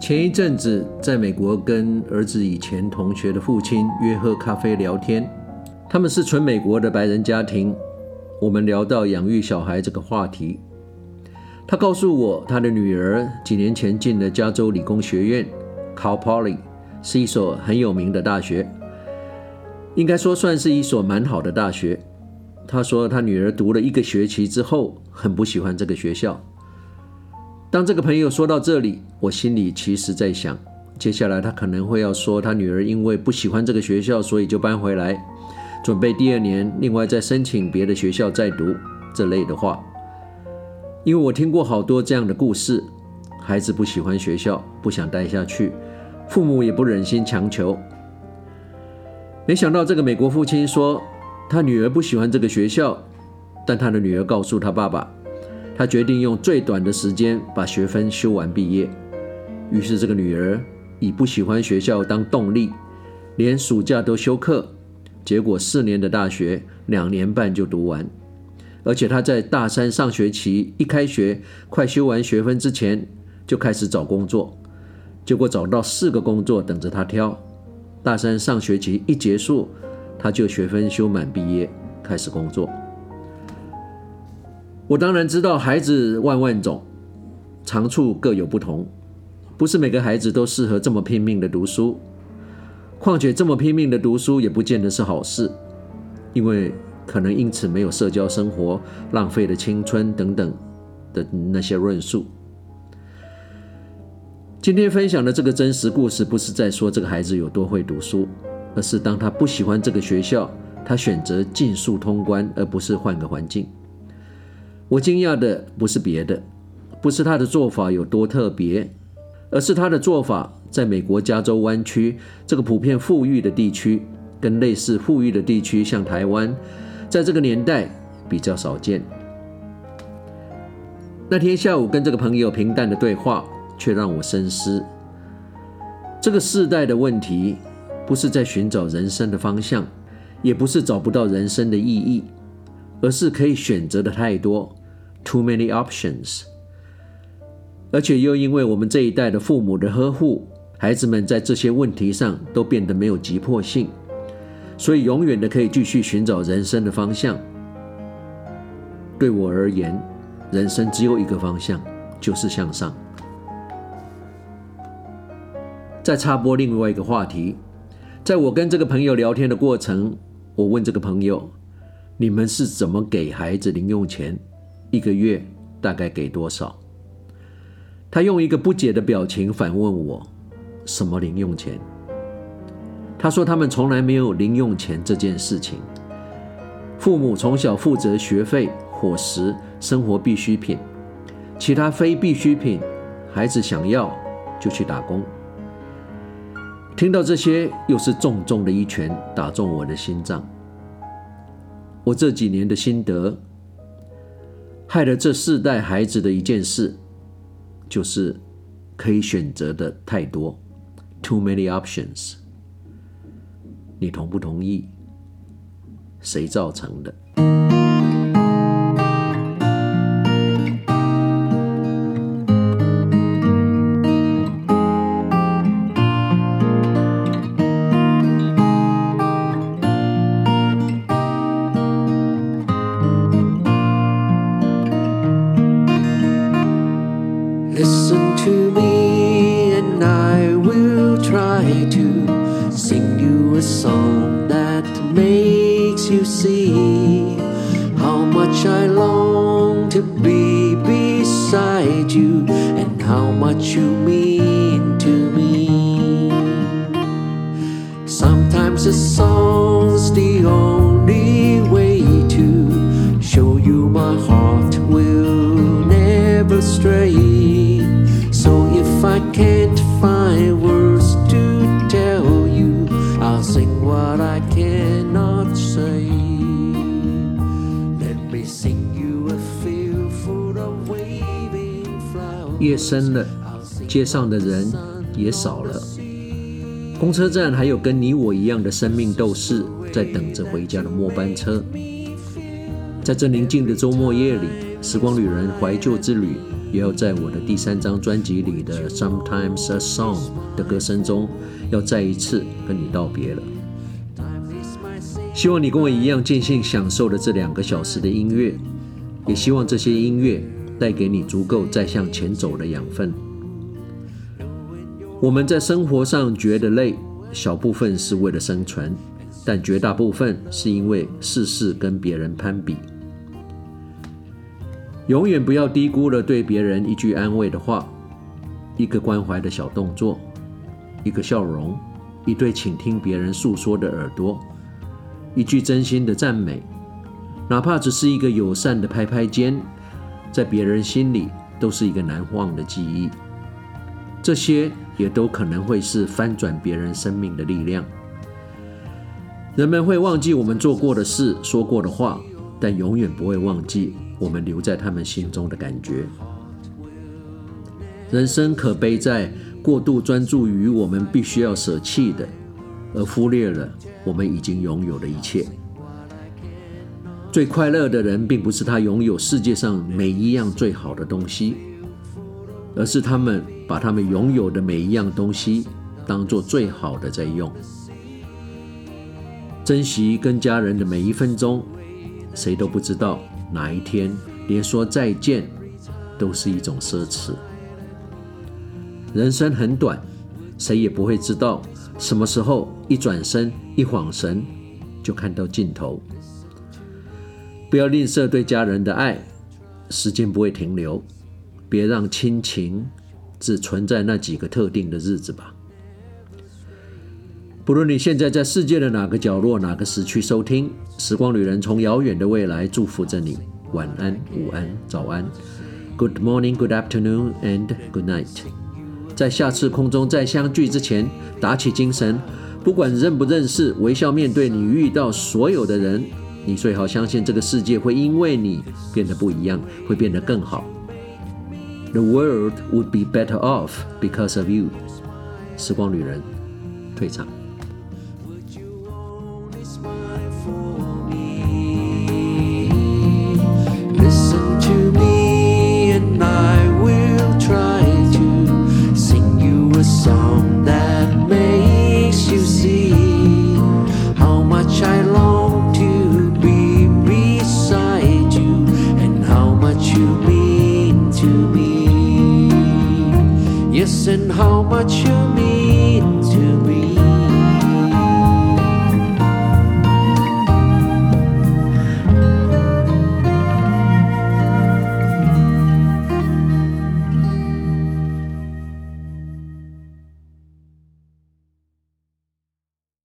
前一阵子在美国跟儿子以前同学的父亲约喝咖啡聊天，他们是纯美国的白人家庭。我们聊到养育小孩这个话题，他告诉我，他的女儿几年前进了加州理工学院 （Cal Poly），是一所很有名的大学，应该说算是一所蛮好的大学。他说，他女儿读了一个学期之后，很不喜欢这个学校。当这个朋友说到这里，我心里其实在想，接下来他可能会要说，他女儿因为不喜欢这个学校，所以就搬回来。准备第二年，另外再申请别的学校再读这类的话，因为我听过好多这样的故事，孩子不喜欢学校，不想待下去，父母也不忍心强求。没想到这个美国父亲说，他女儿不喜欢这个学校，但他的女儿告诉他爸爸，他决定用最短的时间把学分修完毕业。于是这个女儿以不喜欢学校当动力，连暑假都休课。结果四年的大学两年半就读完，而且他在大三上学期一开学，快修完学分之前就开始找工作，结果找到四个工作等着他挑。大三上学期一结束，他就学分修满毕业，开始工作。我当然知道孩子万万种，长处各有不同，不是每个孩子都适合这么拼命的读书。况且这么拼命的读书也不见得是好事，因为可能因此没有社交生活，浪费了青春等等的那些论述。今天分享的这个真实故事，不是在说这个孩子有多会读书，而是当他不喜欢这个学校，他选择尽速通关，而不是换个环境。我惊讶的不是别的，不是他的做法有多特别，而是他的做法。在美国加州湾区这个普遍富裕的地区，跟类似富裕的地区，像台湾，在这个年代比较少见。那天下午跟这个朋友平淡的对话，却让我深思。这个世代的问题，不是在寻找人生的方向，也不是找不到人生的意义，而是可以选择的太多，too many options。而且又因为我们这一代的父母的呵护。孩子们在这些问题上都变得没有急迫性，所以永远的可以继续寻找人生的方向。对我而言，人生只有一个方向，就是向上。再插播另外一个话题，在我跟这个朋友聊天的过程，我问这个朋友：“你们是怎么给孩子零用钱？一个月大概给多少？”他用一个不解的表情反问我。什么零用钱？他说他们从来没有零用钱这件事情。父母从小负责学费、伙食、生活必需品，其他非必需品，孩子想要就去打工。听到这些，又是重重的一拳打中我的心脏。我这几年的心得，害了这四代孩子的一件事，就是可以选择的太多。Too many options，你同不同意？谁造成的？Listen to me, and I will try to sing you a song that makes you see how much I long to be beside you and how much you mean to me. Sometimes a song. 夜深了，街上的人也少了。公车站还有跟你我一样的生命斗士在等着回家的末班车。在这宁静的周末夜里，时光旅人怀旧之旅也要在我的第三张专辑里的《Sometimes a Song》的歌声中，要再一次跟你道别了。希望你跟我一样尽兴享受了这两个小时的音乐，也希望这些音乐带给你足够再向前走的养分。我们在生活上觉得累，小部分是为了生存，但绝大部分是因为事事跟别人攀比。永远不要低估了对别人一句安慰的话，一个关怀的小动作，一个笑容，一对倾听别人诉说的耳朵。一句真心的赞美，哪怕只是一个友善的拍拍肩，在别人心里都是一个难忘的记忆。这些也都可能会是翻转别人生命的力量。人们会忘记我们做过的事、说过的话，但永远不会忘记我们留在他们心中的感觉。人生可悲在过度专注于我们必须要舍弃的。而忽略了我们已经拥有的一切。最快乐的人，并不是他拥有世界上每一样最好的东西，而是他们把他们拥有的每一样东西当做最好的在用。珍惜跟家人的每一分钟，谁都不知道哪一天连说再见都是一种奢侈。人生很短，谁也不会知道。什么时候一转身、一晃神，就看到尽头。不要吝啬对家人的爱，时间不会停留。别让亲情只存在那几个特定的日子吧。不论你现在在世界的哪个角落、哪个时区收听，《时光旅人》从遥远的未来祝福着你。晚安、午安、早安，Good morning, Good afternoon, and Good night。在下次空中再相聚之前，打起精神，不管认不认识，微笑面对你遇到所有的人。你最好相信这个世界会因为你变得不一样会变得更好 the world would be better off because of you 时光旅人退场